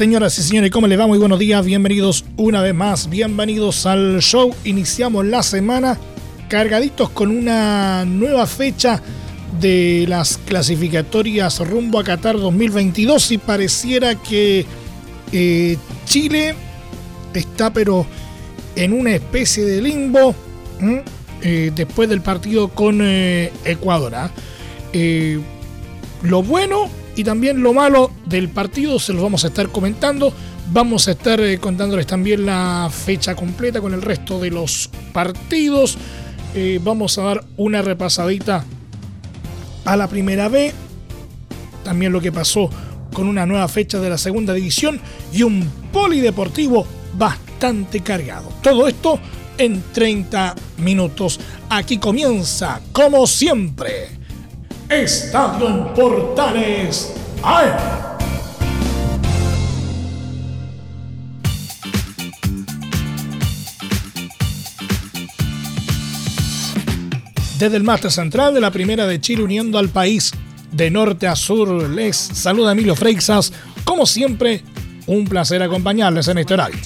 Señoras y señores, ¿cómo le va? Muy buenos días, bienvenidos una vez más, bienvenidos al show. Iniciamos la semana cargaditos con una nueva fecha de las clasificatorias rumbo a Qatar 2022 y pareciera que eh, Chile está pero en una especie de limbo eh, después del partido con eh, Ecuador. ¿ah? lo bueno y también lo malo del partido se los vamos a estar comentando. Vamos a estar eh, contándoles también la fecha completa con el resto de los partidos. Eh, vamos a dar una repasadita a la primera B. También lo que pasó con una nueva fecha de la segunda división y un polideportivo bastante cargado. Todo esto en 30 minutos. Aquí comienza, como siempre Estadio en Portales ¡Ay! Desde el máster central de la Primera de Chile uniendo al país de norte a sur, les saluda Emilio Freixas. Como siempre, un placer acompañarles en este horario.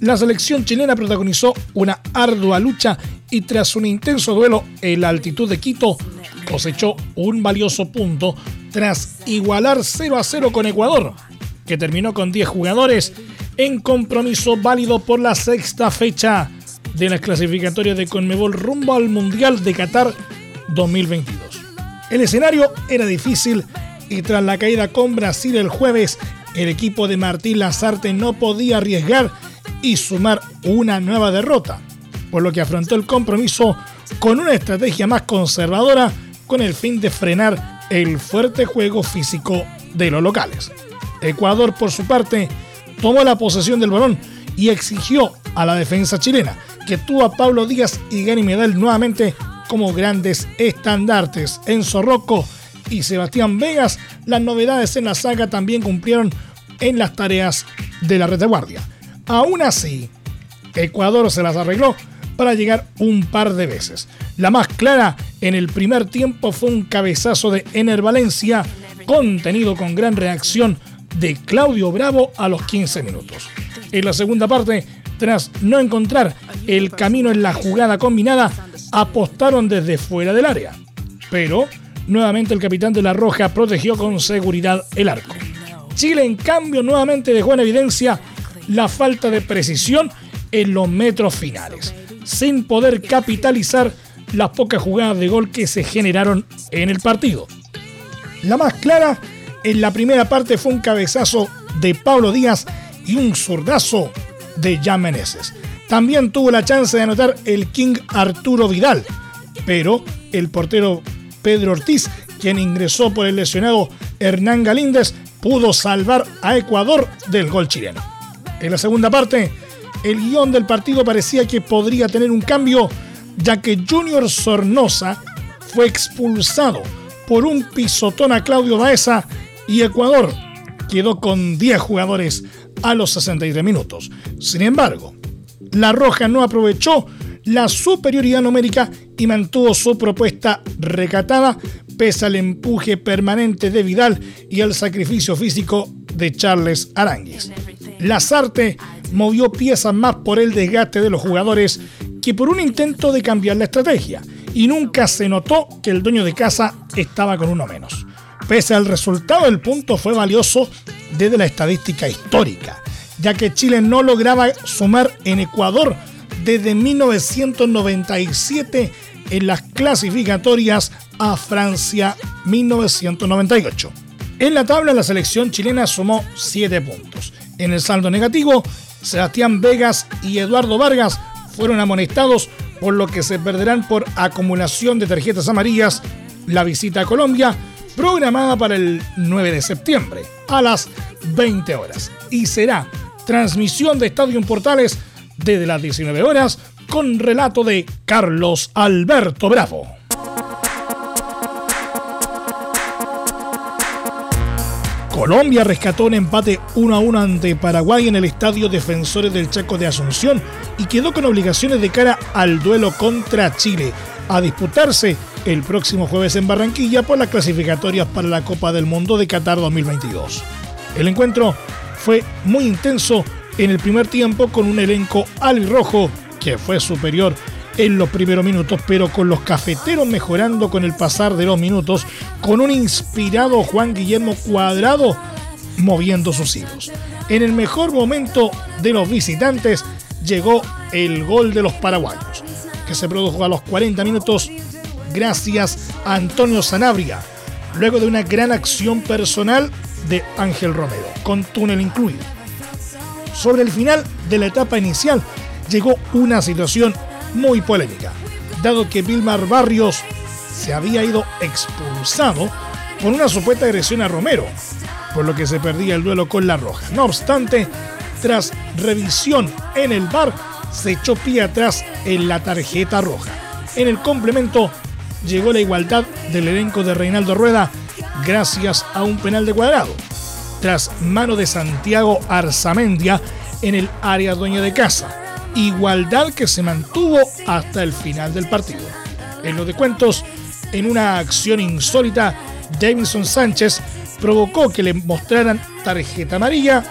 La selección chilena protagonizó una ardua lucha y tras un intenso duelo en la altitud de Quito, cosechó un valioso punto tras igualar 0 a 0 con Ecuador, que terminó con 10 jugadores en compromiso válido por la sexta fecha de las clasificatorias de Conmebol rumbo al Mundial de Qatar 2022. El escenario era difícil y tras la caída con Brasil el jueves, el equipo de Martín Lazarte no podía arriesgar y sumar una nueva derrota, por lo que afrontó el compromiso con una estrategia más conservadora con el fin de frenar el fuerte juego físico de los locales. Ecuador, por su parte, tomó la posesión del balón y exigió a la defensa chilena, que tuvo a Pablo Díaz y Gary Medel nuevamente como grandes estandartes. En Zorroco y Sebastián Vegas, las novedades en la saga también cumplieron en las tareas de la retaguardia. Aún así, Ecuador se las arregló para llegar un par de veces. La más clara en el primer tiempo fue un cabezazo de Ener Valencia, contenido con gran reacción de Claudio Bravo a los 15 minutos. En la segunda parte, tras no encontrar el camino en la jugada combinada, apostaron desde fuera del área. Pero nuevamente el capitán de la Roja protegió con seguridad el arco. Chile, en cambio, nuevamente dejó en evidencia la falta de precisión en los metros finales sin poder capitalizar las pocas jugadas de gol que se generaron en el partido. La más clara en la primera parte fue un cabezazo de Pablo Díaz y un zurdazo de Jan Meneses. También tuvo la chance de anotar el King Arturo Vidal, pero el portero Pedro Ortiz, quien ingresó por el lesionado Hernán Galíndez, pudo salvar a Ecuador del gol chileno. En la segunda parte, el guion del partido parecía que podría tener un cambio, ya que Junior Sornosa fue expulsado por un pisotón a Claudio Baeza y Ecuador quedó con 10 jugadores a los 63 minutos. Sin embargo, La Roja no aprovechó la superioridad numérica y mantuvo su propuesta recatada pese al empuje permanente de Vidal y el sacrificio físico de Charles Aranguis. Lazarte movió piezas más por el desgaste de los jugadores que por un intento de cambiar la estrategia, y nunca se notó que el dueño de casa estaba con uno menos. Pese al resultado, el punto fue valioso desde la estadística histórica, ya que Chile no lograba sumar en Ecuador desde 1997 en las clasificatorias a Francia 1998. En la tabla la selección chilena sumó 7 puntos. En el saldo negativo Sebastián Vegas y Eduardo Vargas fueron amonestados, por lo que se perderán por acumulación de tarjetas amarillas la visita a Colombia, programada para el 9 de septiembre a las 20 horas y será transmisión de Estadio Portales desde las 19 horas con relato de Carlos Alberto Bravo. Colombia rescató un empate 1 a 1 ante Paraguay en el Estadio Defensores del Chaco de Asunción y quedó con obligaciones de cara al duelo contra Chile, a disputarse el próximo jueves en Barranquilla por las clasificatorias para la Copa del Mundo de Qatar 2022. El encuentro fue muy intenso en el primer tiempo con un elenco albirrojo que fue superior en los primeros minutos, pero con los cafeteros mejorando con el pasar de los minutos, con un inspirado Juan Guillermo Cuadrado moviendo sus hilos. En el mejor momento de los visitantes llegó el gol de los paraguayos, que se produjo a los 40 minutos gracias a Antonio Sanabria, luego de una gran acción personal de Ángel Romero, con túnel incluido. Sobre el final de la etapa inicial llegó una situación muy polémica, dado que Vilmar Barrios se había ido expulsado por una supuesta agresión a Romero, por lo que se perdía el duelo con la Roja. No obstante, tras revisión en el bar, se echó pie atrás en la tarjeta roja. En el complemento llegó la igualdad del elenco de Reinaldo Rueda gracias a un penal de cuadrado, tras mano de Santiago Arzamendia en el área dueña de casa igualdad que se mantuvo hasta el final del partido. En los descuentos, en una acción insólita, Davidson Sánchez provocó que le mostraran tarjeta amarilla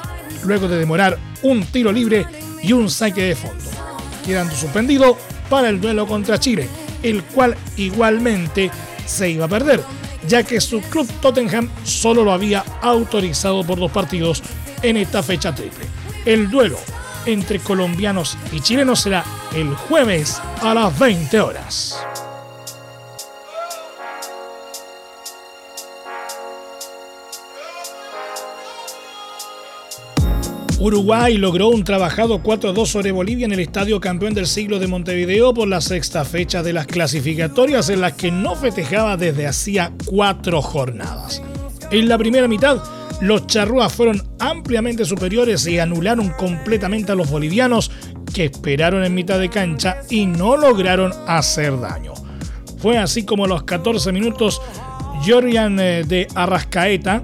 luego de demorar un tiro libre y un saque de fondo, quedando suspendido para el duelo contra Chile, el cual igualmente se iba a perder, ya que su club Tottenham solo lo había autorizado por dos partidos en esta fecha triple. El duelo entre colombianos y chilenos será el jueves a las 20 horas. Uruguay logró un trabajado 4-2 sobre Bolivia en el Estadio Campeón del Siglo de Montevideo por la sexta fecha de las clasificatorias en las que no festejaba desde hacía cuatro jornadas. En la primera mitad, los charrúas fueron ampliamente superiores y anularon completamente a los bolivianos que esperaron en mitad de cancha y no lograron hacer daño. Fue así como a los 14 minutos Jorian eh, de Arrascaeta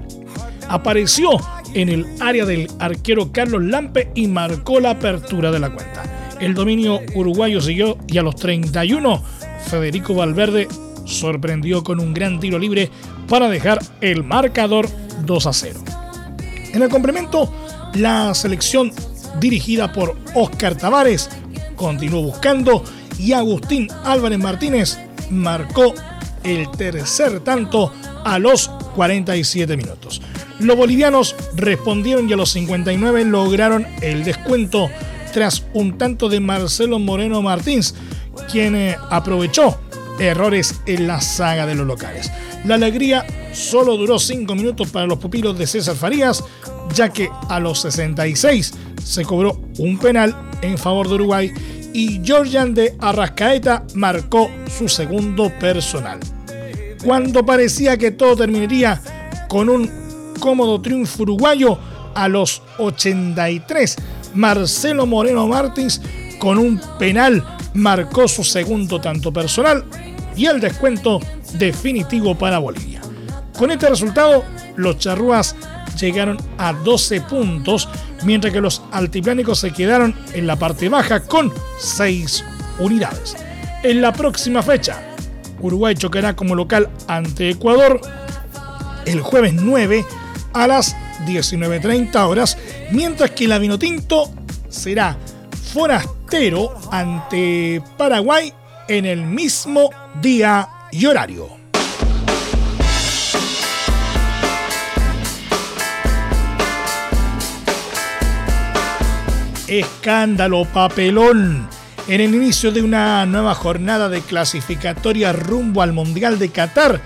apareció en el área del arquero Carlos Lampe y marcó la apertura de la cuenta. El dominio uruguayo siguió y a los 31 Federico Valverde sorprendió con un gran tiro libre para dejar el marcador 2 a 0. En el complemento, la selección dirigida por Oscar Tavares continuó buscando y Agustín Álvarez Martínez marcó el tercer tanto a los 47 minutos. Los bolivianos respondieron y a los 59 lograron el descuento tras un tanto de Marcelo Moreno Martins, quien eh, aprovechó errores en la saga de los locales. La alegría solo duró 5 minutos para los pupilos de César Farías, ya que a los 66 se cobró un penal en favor de Uruguay y Georgian de Arrascaeta marcó su segundo personal. Cuando parecía que todo terminaría con un cómodo triunfo uruguayo, a los 83 Marcelo Moreno Martins con un penal marcó su segundo tanto personal y el descuento definitivo para Bolivia. Con este resultado, los charrúas llegaron a 12 puntos, mientras que los altiplánicos se quedaron en la parte baja con 6 unidades. En la próxima fecha, Uruguay chocará como local ante Ecuador el jueves 9 a las 19.30 horas, mientras que la Vinotinto será forastero ante Paraguay en el mismo día y horario. Escándalo, papelón. En el inicio de una nueva jornada de clasificatoria rumbo al Mundial de Qatar,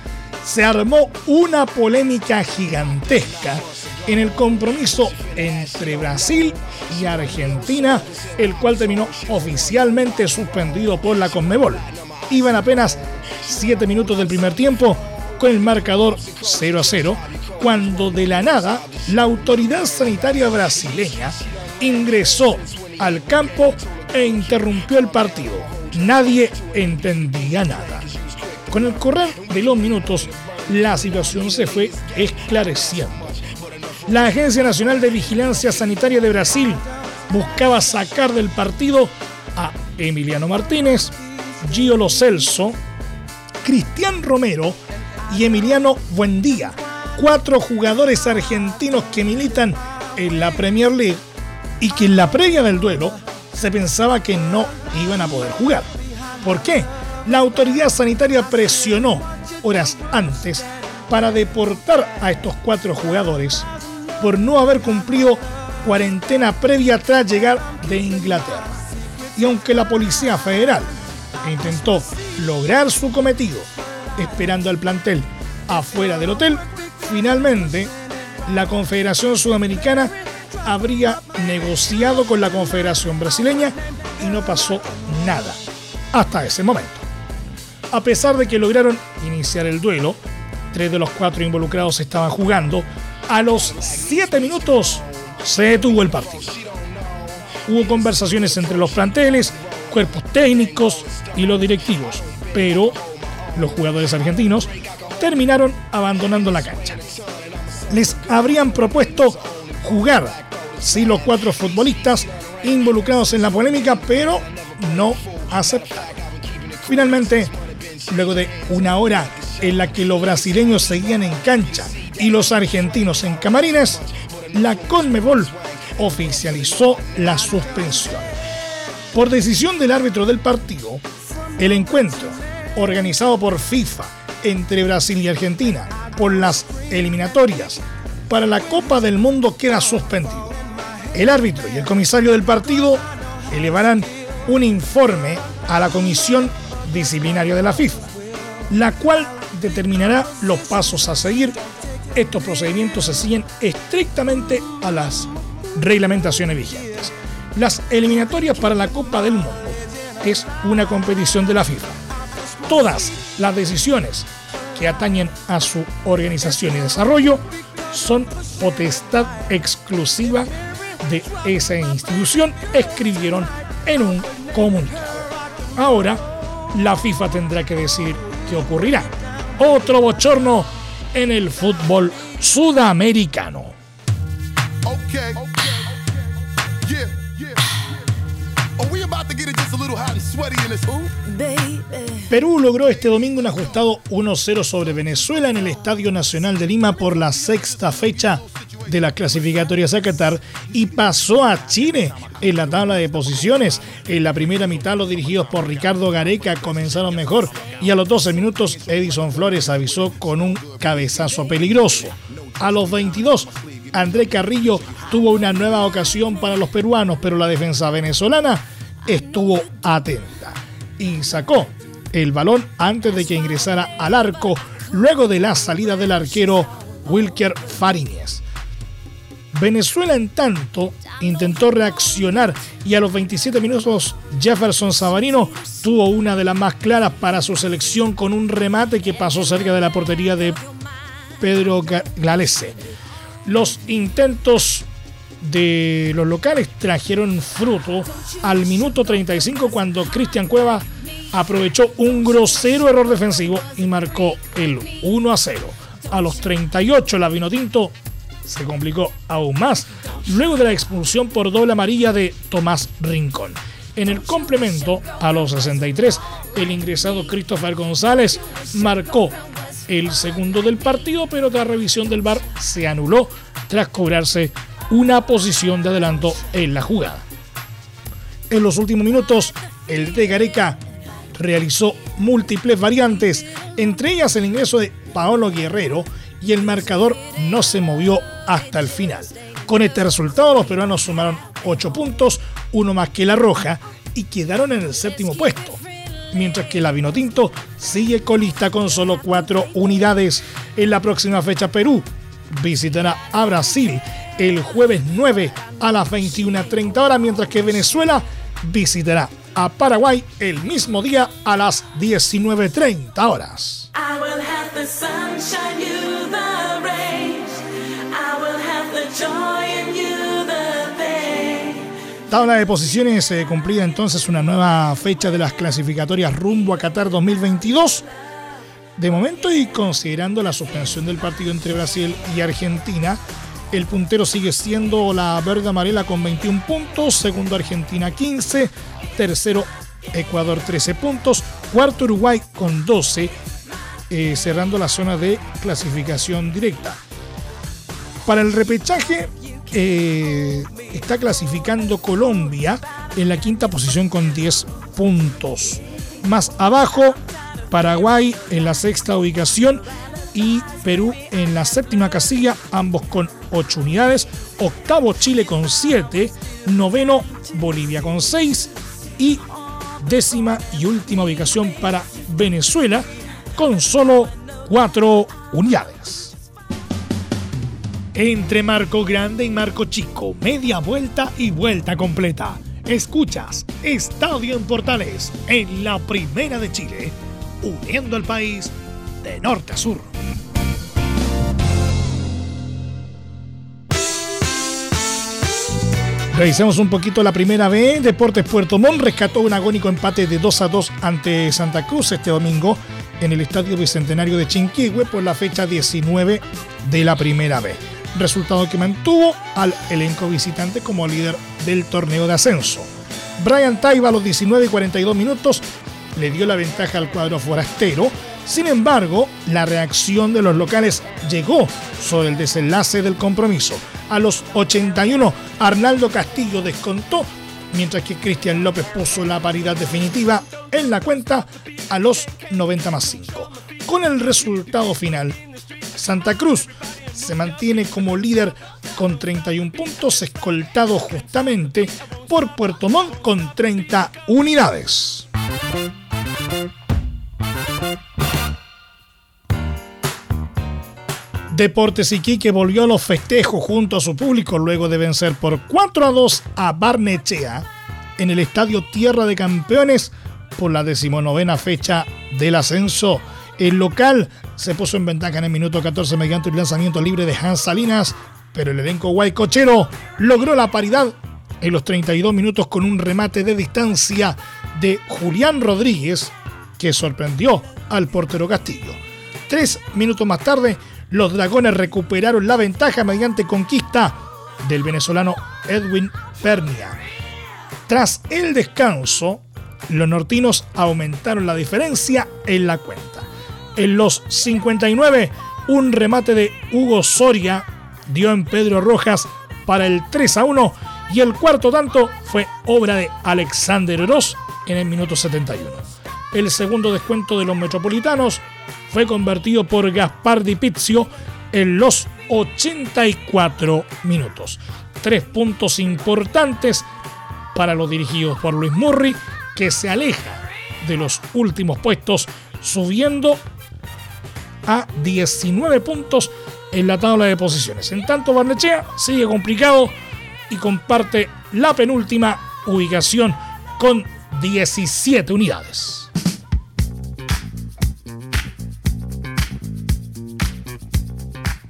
se armó una polémica gigantesca en el compromiso entre Brasil y Argentina, el cual terminó oficialmente suspendido por la Conmebol. Iban apenas 7 minutos del primer tiempo con el marcador 0 a 0, cuando de la nada la autoridad sanitaria brasileña ingresó al campo e interrumpió el partido. Nadie entendía nada. Con el correr de los minutos, la situación se fue esclareciendo. La Agencia Nacional de Vigilancia Sanitaria de Brasil buscaba sacar del partido a Emiliano Martínez, Gio Lo Celso, Cristian Romero y Emiliano Buendía, cuatro jugadores argentinos que militan en la Premier League y que en la previa del duelo se pensaba que no iban a poder jugar. ¿Por qué? La autoridad sanitaria presionó horas antes para deportar a estos cuatro jugadores por no haber cumplido cuarentena previa tras llegar de Inglaterra. Y aunque la Policía Federal intentó lograr su cometido esperando al plantel afuera del hotel, finalmente la Confederación Sudamericana habría negociado con la Confederación Brasileña y no pasó nada hasta ese momento. A pesar de que lograron iniciar el duelo, tres de los cuatro involucrados estaban jugando, a los siete minutos se detuvo el partido. Hubo conversaciones entre los planteles, cuerpos técnicos y los directivos, pero los jugadores argentinos terminaron abandonando la cancha. Les habrían propuesto jugar, sí, los cuatro futbolistas involucrados en la polémica, pero no aceptaron. Finalmente, luego de una hora en la que los brasileños seguían en cancha y los argentinos en camarines, la Conmebol oficializó la suspensión. Por decisión del árbitro del partido, el encuentro, organizado por FIFA entre Brasil y Argentina por las eliminatorias para la Copa del Mundo, queda suspendido. El árbitro y el comisario del partido elevarán un informe a la Comisión Disciplinaria de la FIFA, la cual determinará los pasos a seguir. Estos procedimientos se siguen estrictamente a las reglamentaciones vigentes. Las eliminatorias para la Copa del Mundo es una competición de la FIFA. Todas las decisiones que atañen a su organización y desarrollo son potestad exclusiva de esa institución, escribieron en un comunicado. Ahora, la FIFA tendrá que decir qué ocurrirá. Otro bochorno en el fútbol sudamericano. Perú logró este domingo un ajustado 1-0 sobre Venezuela en el Estadio Nacional de Lima por la sexta fecha de las clasificatorias a Qatar y pasó a Chile en la tabla de posiciones. En la primera mitad los dirigidos por Ricardo Gareca comenzaron mejor y a los 12 minutos Edison Flores avisó con un cabezazo peligroso. A los 22 André Carrillo tuvo una nueva ocasión para los peruanos, pero la defensa venezolana estuvo atenta y sacó el balón antes de que ingresara al arco luego de la salida del arquero Wilker Fariñez. Venezuela, en tanto, intentó reaccionar y a los 27 minutos Jefferson Sabarino tuvo una de las más claras para su selección con un remate que pasó cerca de la portería de Pedro Galese. Los intentos de los locales trajeron fruto al minuto 35 cuando Cristian Cueva aprovechó un grosero error defensivo y marcó el 1 a 0. A los 38 la Vinotinto se complicó aún más luego de la expulsión por doble amarilla de Tomás Rincón. En el complemento, a los 63, el ingresado Christopher González marcó el segundo del partido, pero tras revisión del VAR se anuló tras cobrarse una posición de adelanto en la jugada. En los últimos minutos, el de Gareca realizó múltiples variantes, entre ellas el ingreso de Paolo Guerrero y el marcador no se movió hasta el final. Con este resultado los peruanos sumaron 8 puntos, uno más que la Roja, y quedaron en el séptimo puesto, mientras que la Vinotinto sigue colista con solo 4 unidades. En la próxima fecha Perú visitará a Brasil el jueves 9 a las 21.30 horas, mientras que Venezuela visitará a Paraguay el mismo día a las 19.30 horas. Tabla de posiciones eh, cumplida entonces una nueva fecha de las clasificatorias rumbo a Qatar 2022. De momento y considerando la suspensión del partido entre Brasil y Argentina, el puntero sigue siendo la verde amarela con 21 puntos, segundo Argentina 15, tercero Ecuador 13 puntos, cuarto Uruguay con 12, eh, cerrando la zona de clasificación directa. Para el repechaje eh, está clasificando Colombia en la quinta posición con 10 puntos. Más abajo, Paraguay en la sexta ubicación y Perú en la séptima casilla, ambos con 8 unidades. Octavo Chile con 7, noveno Bolivia con 6 y décima y última ubicación para Venezuela con solo 4 unidades entre Marco Grande y Marco Chico, media vuelta y vuelta completa. Escuchas Estadio en Portales en la Primera de Chile, uniendo al país de norte a sur. Revisemos un poquito la primera B. Deportes Puerto Montt rescató un agónico empate de 2 a 2 ante Santa Cruz este domingo en el Estadio Bicentenario de Chinquihue por la fecha 19 de la primera B resultado que mantuvo al elenco visitante como líder del torneo de ascenso. Brian Taiba a los 19 y 42 minutos le dio la ventaja al cuadro forastero, sin embargo, la reacción de los locales llegó sobre el desenlace del compromiso. A los 81, Arnaldo Castillo descontó, mientras que Cristian López puso la paridad definitiva en la cuenta a los 90 más 5. Con el resultado final, Santa Cruz se mantiene como líder con 31 puntos, escoltado justamente por Puerto Montt con 30 unidades. Deportes Iquique volvió a los festejos junto a su público luego de vencer por 4 a 2 a Barnechea en el Estadio Tierra de Campeones por la decimonovena fecha del ascenso. El local se puso en ventaja en el minuto 14 mediante un lanzamiento libre de Hans Salinas, pero el elenco guaycochero logró la paridad en los 32 minutos con un remate de distancia de Julián Rodríguez que sorprendió al portero Castillo. Tres minutos más tarde, los dragones recuperaron la ventaja mediante conquista del venezolano Edwin Pernia. Tras el descanso, los nortinos aumentaron la diferencia en la cuenta. En los 59, un remate de Hugo Soria dio en Pedro Rojas para el 3 a 1 y el cuarto tanto fue obra de Alexander Oroz en el minuto 71. El segundo descuento de los metropolitanos fue convertido por Gaspar Di Pizio en los 84 minutos. Tres puntos importantes para los dirigidos por Luis Murri, que se aleja de los últimos puestos, subiendo a 19 puntos en la tabla de posiciones. En tanto, Barnechea sigue complicado y comparte la penúltima ubicación con 17 unidades.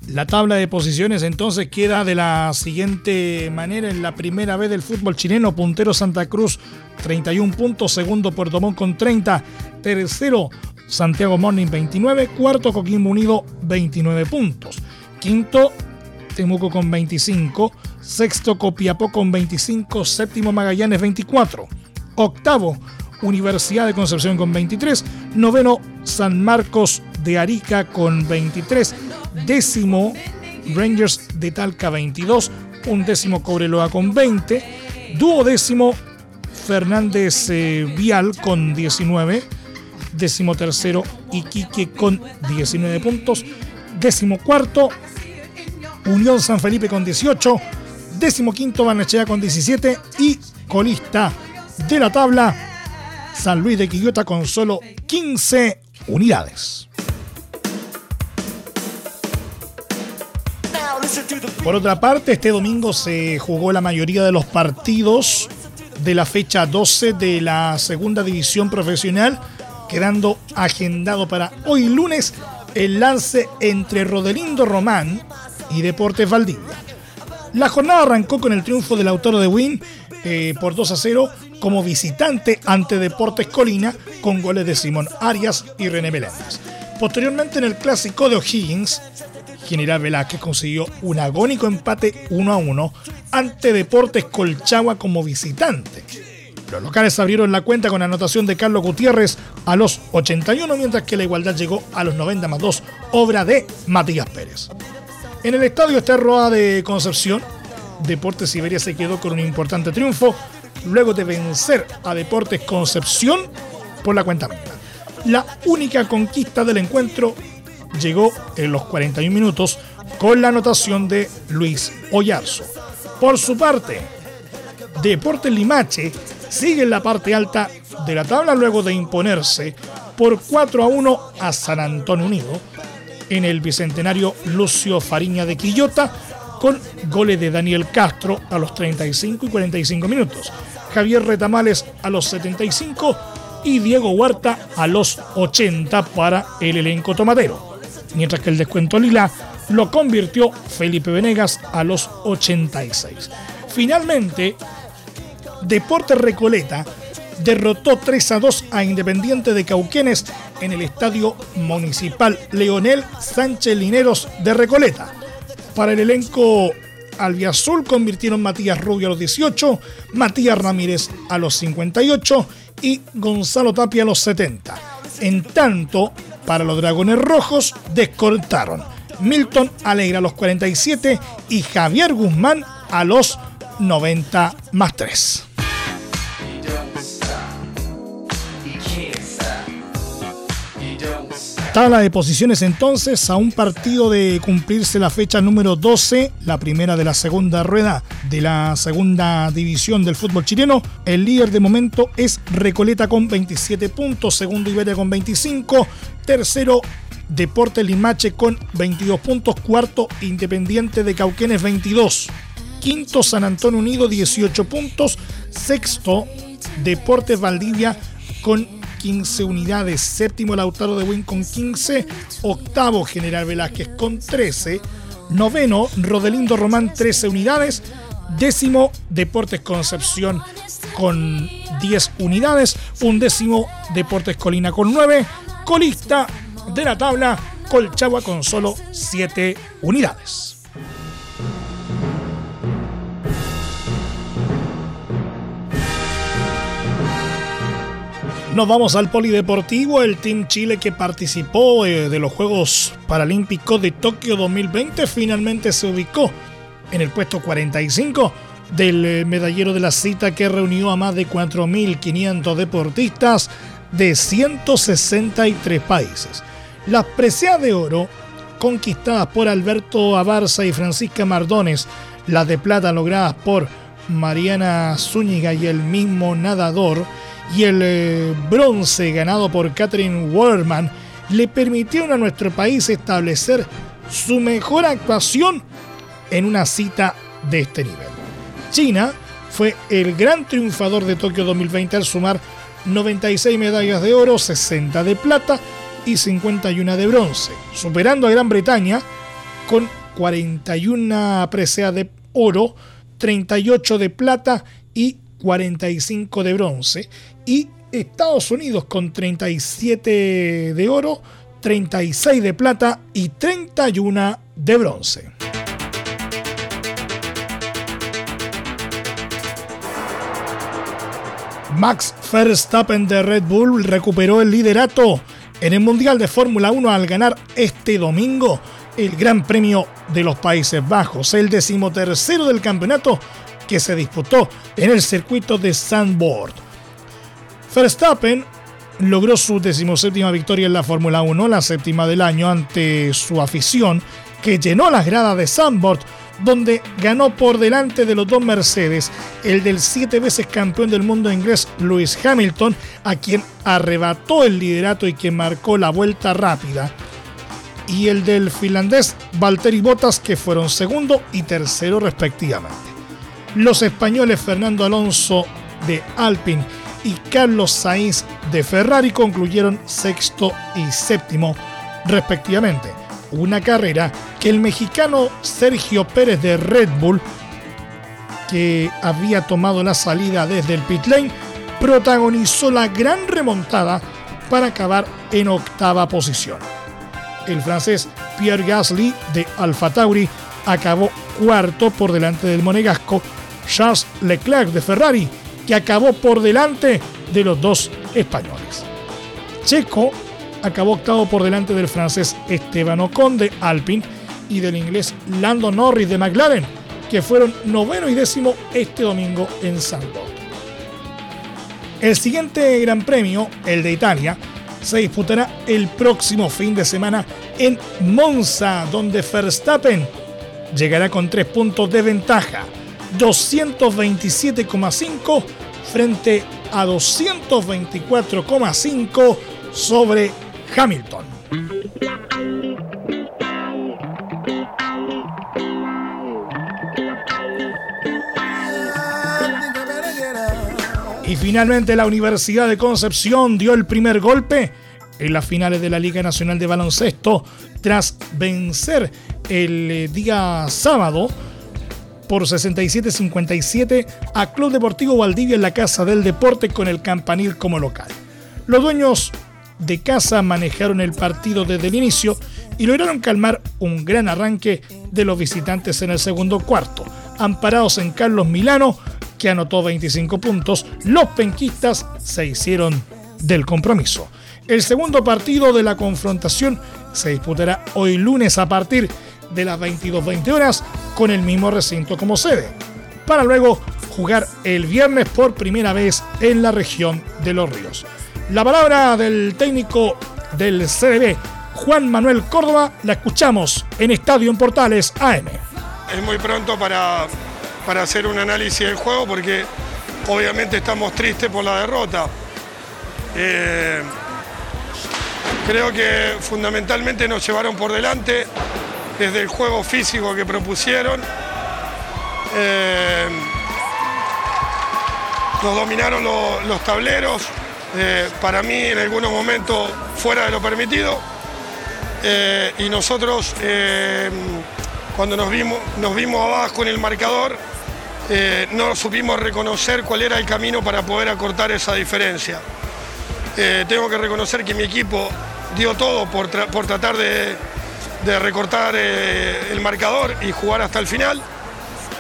La tabla de posiciones entonces queda de la siguiente manera en la primera vez del fútbol chileno, puntero Santa Cruz 31 puntos, segundo Puerto Montt con 30, tercero Santiago Morning 29, cuarto Coquimbo Unido 29 puntos, quinto Temuco con 25, sexto Copiapó con 25, séptimo Magallanes 24, octavo Universidad de Concepción con 23, noveno San Marcos de Arica con 23, décimo Rangers de Talca 22, un décimo Cobreloa con 20, duodécimo Fernández eh, Vial con 19, décimo tercero Iquique con 19 puntos, décimo cuarto Unión San Felipe con 18, décimo quinto Banachea con 17 y colista de la tabla San Luis de Quillota con solo 15 unidades. Por otra parte, este domingo se jugó la mayoría de los partidos de la fecha 12 de la segunda división profesional, quedando agendado para hoy lunes el lance entre Rodelindo Román y Deportes Valdivia. La jornada arrancó con el triunfo del autor de Win eh, por 2 a 0 como visitante ante Deportes Colina con goles de Simón Arias y René Meléndez. Posteriormente en el clásico de O'Higgins, General Velázquez consiguió un agónico empate 1 a 1 ante Deportes Colchagua como visitante. Los locales abrieron la cuenta con anotación de Carlos Gutiérrez a los 81, mientras que la igualdad llegó a los 90 más 2, obra de Matías Pérez. En el estadio Esterroa de Concepción, Deportes Siberia se quedó con un importante triunfo luego de vencer a Deportes Concepción por la cuenta mínima. La única conquista del encuentro llegó en los 41 minutos con la anotación de Luis Oyarzo. Por su parte, Deportes Limache sigue en la parte alta de la tabla luego de imponerse por 4 a 1 a San Antonio Unido en el bicentenario Lucio Fariña de Quillota con goles de Daniel Castro a los 35 y 45 minutos, Javier Retamales a los 75 y Diego Huerta a los 80 para el elenco tomatero, mientras que el descuento lila lo convirtió Felipe Venegas a los 86. Finalmente, Deportes Recoleta derrotó 3 a 2 a Independiente de Cauquenes en el Estadio Municipal Leonel Sánchez Lineros de Recoleta. Para el elenco albiazul convirtieron Matías Rubio a los 18, Matías Ramírez a los 58 y Gonzalo Tapia a los 70. En tanto, para los Dragones Rojos descortaron Milton Alegra a los 47 y Javier Guzmán a los 90 más 3. Tabla de posiciones entonces a un partido de cumplirse la fecha número 12, la primera de la segunda rueda de la segunda división del fútbol chileno. El líder de momento es Recoleta con 27 puntos, segundo Iberia con 25, tercero Deporte Limache con 22 puntos, cuarto Independiente de Cauquenes 22, quinto San Antonio Unido 18 puntos, sexto Deportes Valdivia con 15 unidades. Séptimo Lautaro de Win con 15. Octavo General Velázquez con 13. Noveno Rodelindo Román 13 unidades. Décimo Deportes Concepción con 10 unidades. Undécimo Deportes Colina con 9. Colista de la tabla Colchagua con solo 7 unidades. Nos vamos al polideportivo. El Team Chile que participó eh, de los Juegos Paralímpicos de Tokio 2020 finalmente se ubicó en el puesto 45 del eh, medallero de la cita que reunió a más de 4.500 deportistas de 163 países. Las preseas de oro conquistadas por Alberto Abarza y Francisca Mardones, las de plata logradas por Mariana Zúñiga y el mismo nadador, y el eh, bronce ganado por Catherine Waterman le permitieron a nuestro país establecer su mejor actuación en una cita de este nivel. China fue el gran triunfador de Tokio 2020 al sumar 96 medallas de oro, 60 de plata y 51 de bronce, superando a Gran Bretaña con 41 preseas de oro, 38 de plata y 45 de bronce y Estados Unidos con 37 de oro, 36 de plata y 31 de bronce. Max Verstappen de Red Bull recuperó el liderato en el Mundial de Fórmula 1 al ganar este domingo el Gran Premio de los Países Bajos, el decimotercero del campeonato que se disputó en el circuito de Sandboard. Verstappen logró su decimoséptima victoria en la Fórmula 1, la séptima del año, ante su afición, que llenó las gradas de Sandboard, donde ganó por delante de los dos Mercedes, el del siete veces campeón del mundo inglés Lewis Hamilton, a quien arrebató el liderato y quien marcó la vuelta rápida, y el del finlandés Valtteri Bottas, que fueron segundo y tercero respectivamente. Los españoles Fernando Alonso de Alpine y Carlos Sainz de Ferrari concluyeron sexto y séptimo, respectivamente. Una carrera que el mexicano Sergio Pérez de Red Bull, que había tomado la salida desde el pit lane, protagonizó la gran remontada para acabar en octava posición. El francés Pierre Gasly de Alfa Tauri acabó cuarto por delante del monegasco Charles Leclerc de Ferrari, que acabó por delante de los dos españoles. Checo acabó octavo por delante del francés Esteban Ocon de Alpine y del inglés Lando Norris de McLaren, que fueron noveno y décimo este domingo en Santo. El siguiente Gran Premio, el de Italia, se disputará el próximo fin de semana en Monza, donde Verstappen llegará con tres puntos de ventaja, 227,5 frente a 224,5 sobre Hamilton. Y finalmente la Universidad de Concepción dio el primer golpe en las finales de la Liga Nacional de Baloncesto tras vencer el eh, día sábado por 67-57 a Club Deportivo Valdivia en la Casa del Deporte con el Campanil como local. Los dueños de casa manejaron el partido desde el inicio y lograron calmar un gran arranque de los visitantes en el segundo cuarto. Amparados en Carlos Milano, que anotó 25 puntos, los penquistas se hicieron del compromiso. El segundo partido de la confrontación se disputará hoy lunes a partir de las 22.20 horas con el mismo recinto como sede, para luego jugar el viernes por primera vez en la región de Los Ríos. La palabra del técnico del CDB, Juan Manuel Córdoba, la escuchamos en Estadio en Portales AM. Es muy pronto para para hacer un análisis del juego porque obviamente estamos tristes por la derrota. Eh, creo que fundamentalmente nos llevaron por delante desde el juego físico que propusieron. Eh, nos dominaron los tableros, eh, para mí en algunos momentos fuera de lo permitido. y nosotros cuando nos vimos, nos vimos abajo en el marcador, eh, no supimos reconocer cuál era el camino para poder acortar esa diferencia. Eh, tengo que reconocer que mi equipo dio todo por, tratar de, recortar eh, el marcador y jugar hasta el final,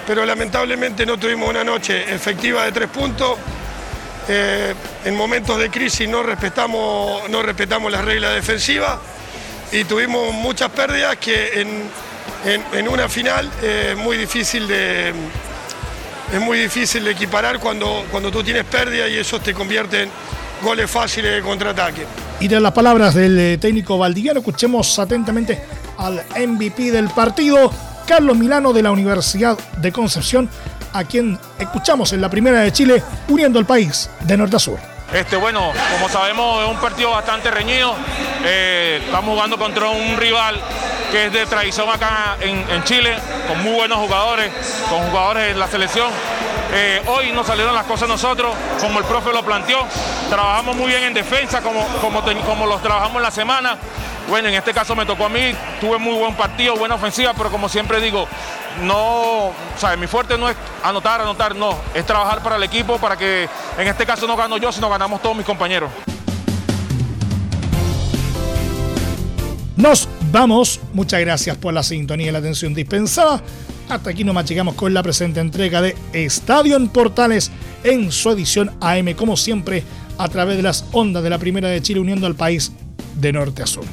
pero lamentablemente no tuvimos una noche efectiva de tres puntos. en momentos de crisis no respetamos, no respetamos las reglas defensivas y tuvimos muchas pérdidas que en una final es muy difícil de, es muy difícil de equiparar cuando, cuando tú tienes pérdida y eso te convierte en goles fáciles de contraataque. Y de las palabras del eh, técnico valdiviano, escuchemos atentamente al MVP del partido, Carlos Milano de la Universidad de Concepción, a quien escuchamos en la primera de Chile, uniendo el país de norte a sur. Este, bueno, como sabemos es un partido bastante reñido. Eh, estamos jugando contra un rival que es de tradición acá en, Chile, con muy buenos jugadores, con jugadores en la selección. Eh, hoy nos salieron las cosas nosotros, como el profe lo planteó. Trabajamos muy bien en defensa, como, como, como los trabajamos en la semana. Bueno, en este caso me tocó a mí, tuve muy buen partido, buena ofensiva, pero como siempre digo, no, ¿sabes? Mi fuerte no es anotar, anotar, no, es trabajar para el equipo, para que en este caso no gano yo, sino ganamos todos mis compañeros. Nos vamos, muchas gracias por la sintonía y la atención dispensada. Hasta aquí nos machicamos con la presente entrega de Estadio en Portales en su edición AM, como siempre, a través de las ondas de la Primera de Chile, uniendo al país de norte a sur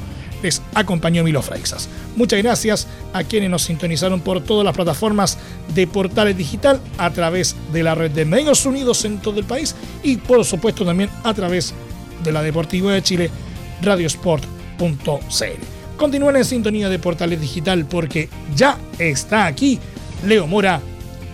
les acompañó Milo Freixas. Muchas gracias a quienes nos sintonizaron por todas las plataformas de Portales Digital a través de la red de Medios Unidos en todo el país y por supuesto también a través de la Deportiva de Chile, radiosport.cl. Continúen en sintonía de Portales Digital porque ya está aquí Leo Mora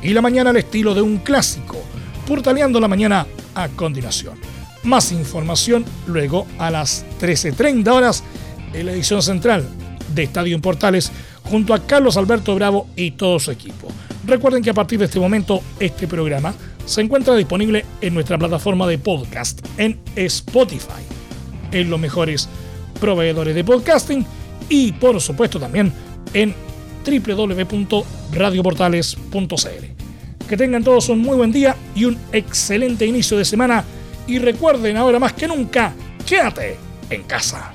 y la mañana al estilo de un clásico, portaleando la mañana a continuación. Más información luego a las 13.30 horas en la edición central de Estadio en Portales junto a Carlos Alberto Bravo y todo su equipo. Recuerden que a partir de este momento este programa se encuentra disponible en nuestra plataforma de podcast en Spotify, en los mejores proveedores de podcasting y por supuesto también en www.radioportales.cl. Que tengan todos un muy buen día y un excelente inicio de semana y recuerden ahora más que nunca, quédate en casa.